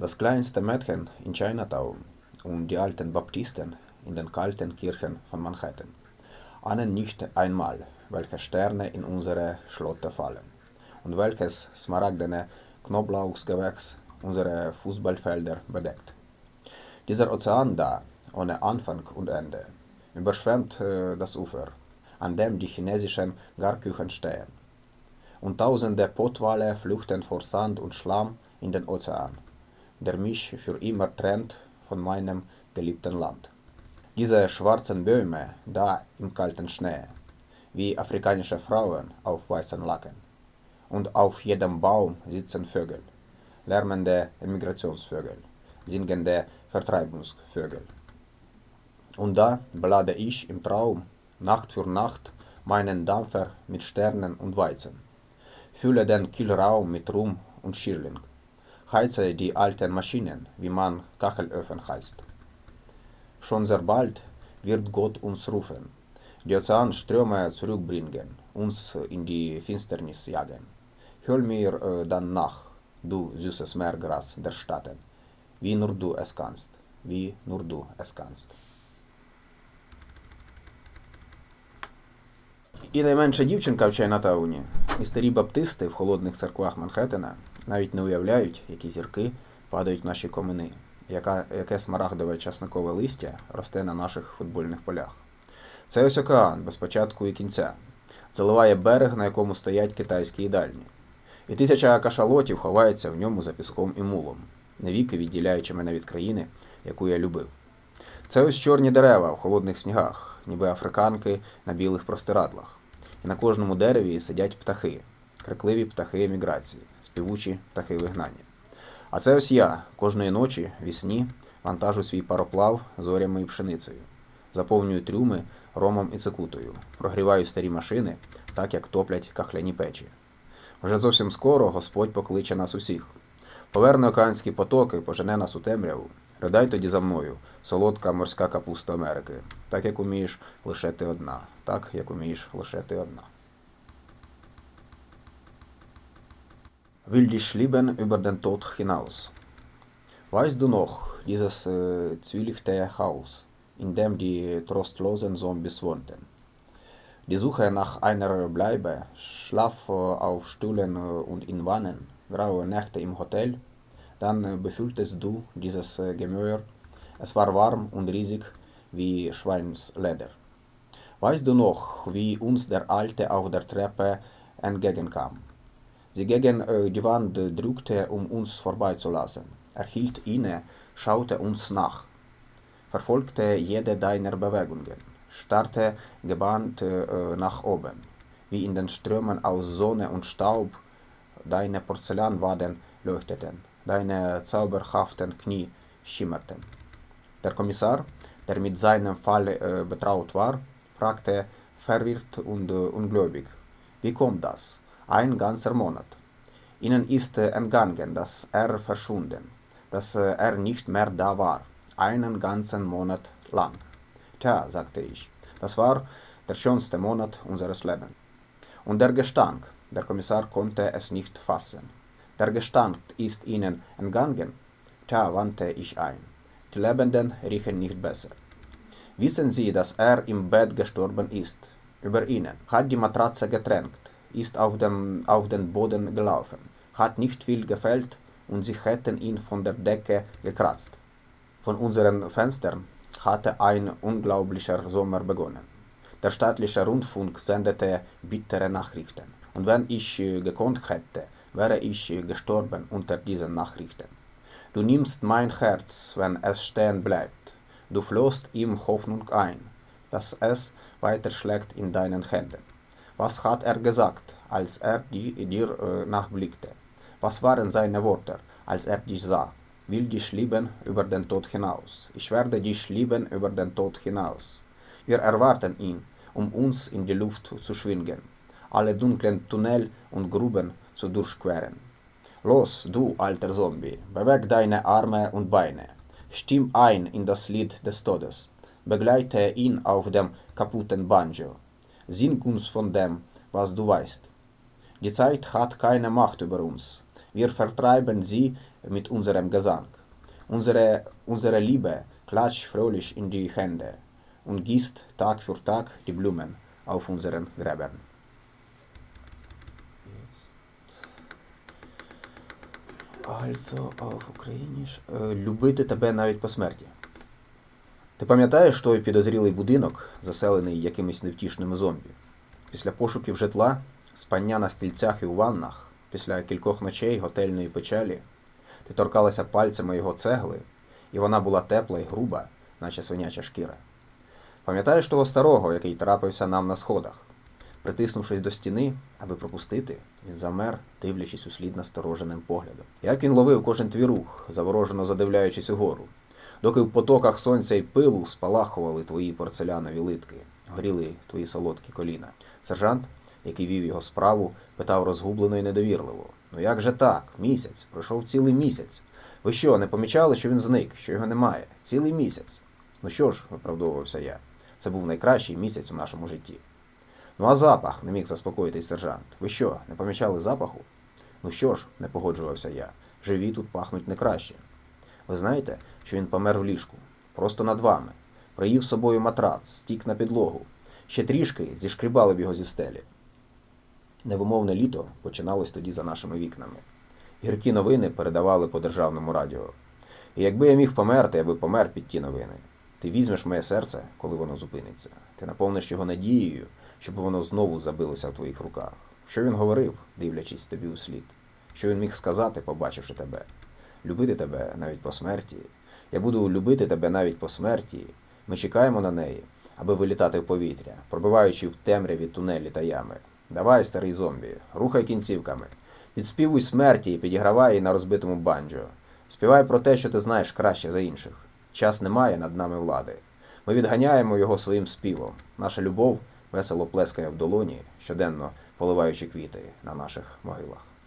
Das kleinste Mädchen in Chinatown und die alten Baptisten in den kalten Kirchen von Manhattan ahnen nicht einmal, welche Sterne in unsere Schlotte fallen und welches smaragdene Knoblauchsgewächs unsere Fußballfelder bedeckt. Dieser Ozean da, ohne Anfang und Ende, überschwemmt äh, das Ufer, an dem die chinesischen Garküchen stehen. Und tausende Pottwale flüchten vor Sand und Schlamm in den Ozean der mich für immer trennt von meinem geliebten Land. Diese schwarzen Bäume da im kalten Schnee, wie afrikanische Frauen auf weißen Laken. Und auf jedem Baum sitzen Vögel, lärmende Emigrationsvögel, singende Vertreibungsvögel. Und da belade ich im Traum Nacht für Nacht meinen Dampfer mit Sternen und Weizen, fülle den Kielraum mit Rum und Schirling heize die alten Maschinen, wie man Kachelöfen heißt. Schon sehr bald wird Gott uns rufen, die Ozeanströme zurückbringen, uns in die Finsternis jagen. Hör mir äh, dann nach, du süßes Meergras der Staaten, wie nur du es kannst, wie nur du es kannst. І найменша дівчинка в Чайнатауні, і старі баптисти в холодних церквах Манхеттена навіть не уявляють, які зірки падають в наші комини, яка, яке смарагдове часникове листя росте на наших футбольних полях. Це ось океан без початку і кінця, заливає берег, на якому стоять китайські їдальні. І тисяча кашалотів ховається в ньому за піском і мулом, навіки відділяючи мене від країни, яку я любив. Це ось чорні дерева в холодних снігах, ніби африканки на білих простирадлах. І на кожному дереві сидять птахи, крикливі птахи еміграції, співучі птахи вигнання. А це ось я кожної ночі вісні вантажу свій пароплав зорями і пшеницею, заповнюю трюми ромом і цикутою, прогріваю старі машини, так як топлять кахляні печі. Вже зовсім скоро Господь покличе нас усіх. Поверне океанські потоки, пожене нас у темряву. Ридай тоді за мною, солодка морська капуста Америки, так як умієш лише ти одна, так як умієш лише ти одна. Will dich lieben über den Tod hinaus. Weißt du noch, dieses äh, zwielichte Haus, in dem die trostlosen Zombies wohnten? Die Suche nach einer Bleibe, Schlaf auf Stühlen und in Wannen, graue Nächte im Hotel, dann befühltest du dieses Gemäuer. Es war warm und riesig wie Schweinsleder. Weißt du noch, wie uns der Alte auf der Treppe entgegenkam? sie gegen äh, die Wand drückte, um uns vorbeizulassen. Er hielt inne, schaute uns nach, verfolgte jede deiner Bewegungen, starrte gebannt äh, nach oben, wie in den Strömen aus Sonne und Staub deine Porzellanwaden leuchteten, deine zauberhaften Knie schimmerten. Der Kommissar, der mit seinem Fall äh, betraut war, fragte verwirrt und äh, ungläubig, wie kommt das? ein ganzer Monat. Ihnen ist entgangen, dass er verschwunden, dass er nicht mehr da war, einen ganzen Monat lang. Tja, sagte ich, das war der schönste Monat unseres Lebens. Und der Gestank, der Kommissar konnte es nicht fassen. Der Gestank ist Ihnen entgangen? Tja, wandte ich ein. Die Lebenden riechen nicht besser. Wissen Sie, dass er im Bett gestorben ist? Über Ihnen hat die Matratze getränkt, ist auf, dem, auf den Boden gelaufen, hat nicht viel gefällt und sie hätten ihn von der Decke gekratzt. Von unseren Fenstern hatte ein unglaublicher Sommer begonnen. Der staatliche Rundfunk sendete bittere Nachrichten. Und wenn ich äh, gekonnt hätte, wäre ich äh, gestorben unter diesen Nachrichten. Du nimmst mein Herz, wenn es stehen bleibt. Du flößt ihm Hoffnung ein, dass es weiterschlägt in deinen Händen. Was hat er gesagt, als er die, dir äh, nachblickte? Was waren seine Worte, als er dich sah? Will dich lieben über den Tod hinaus. Ich werde dich lieben über den Tod hinaus. Wir erwarten ihn, um uns in die Luft zu schwingen, alle dunklen Tunnel und Gruben zu durchqueren. Los, du alter Zombie, beweg deine Arme und Beine. Stimm ein in das Lied des Todes. Begleite ihn auf dem kaputten Banjo. Sing uns von dem, was du weißt. Die Zeit hat keine Macht über uns. Wir vertreiben sie mit unserem Gesang. Unsere, unsere Liebe klatscht fröhlich in die Hände und gießt Tag für Tag die Blumen auf unseren Gräbern. Also auf україніш. Любити тебе навіть по смерті. Ти пам'ятаєш той підозрілий будинок, заселений якимись невтішними зомбі? Після пошуків житла, спання на стільцях і у ваннах, після кількох ночей готельної печалі, ти торкалася пальцями його цегли, і вона була тепла і груба, наче свиняча шкіра. Пам'ятаєш того старого, який трапився нам на сходах? Притиснувшись до стіни, аби пропустити, він замер, дивлячись у слід настороженим поглядом. Як він ловив кожен твій рух, заворожено задивляючись угору, доки в потоках сонця і пилу спалахували твої порцелянові литки, горіли твої солодкі коліна. Сержант, який вів його справу, питав розгублено і недовірливо: Ну як же так? Місяць, пройшов цілий місяць. Ви що, не помічали, що він зник, що його немає? Цілий місяць. Ну що ж, виправдовувався я, це був найкращий місяць у нашому житті. Ну а запах, не міг заспокоїтись сержант. Ви що, не помічали запаху? Ну що ж, не погоджувався я. Живі тут пахнуть не краще. Ви знаєте, що він помер в ліжку, просто над вами. Приїв собою матрац, стік на підлогу. Ще трішки зішкрібали б його зі стелі. Невимовне літо починалось тоді за нашими вікнами. Гіркі новини передавали по державному радіо. І якби я міг померти, я би помер під ті новини. Ти візьмеш моє серце, коли воно зупиниться. Ти наповниш його надією, щоб воно знову забилося в твоїх руках. Що він говорив, дивлячись тобі у слід? Що він міг сказати, побачивши тебе? Любити тебе навіть по смерті. Я буду любити тебе навіть по смерті. Ми чекаємо на неї, аби вилітати в повітря, пробиваючи в темряві тунелі та ями. Давай, старий зомбі, рухай кінцівками. Підспівуй смерті і підігравай її на розбитому банджо. Співай про те, що ти знаєш краще за інших. Час не має над нами влади. Ми відганяємо його своїм співом. Наша любов весело плескає в долоні, щоденно поливаючи квіти на наших могилах.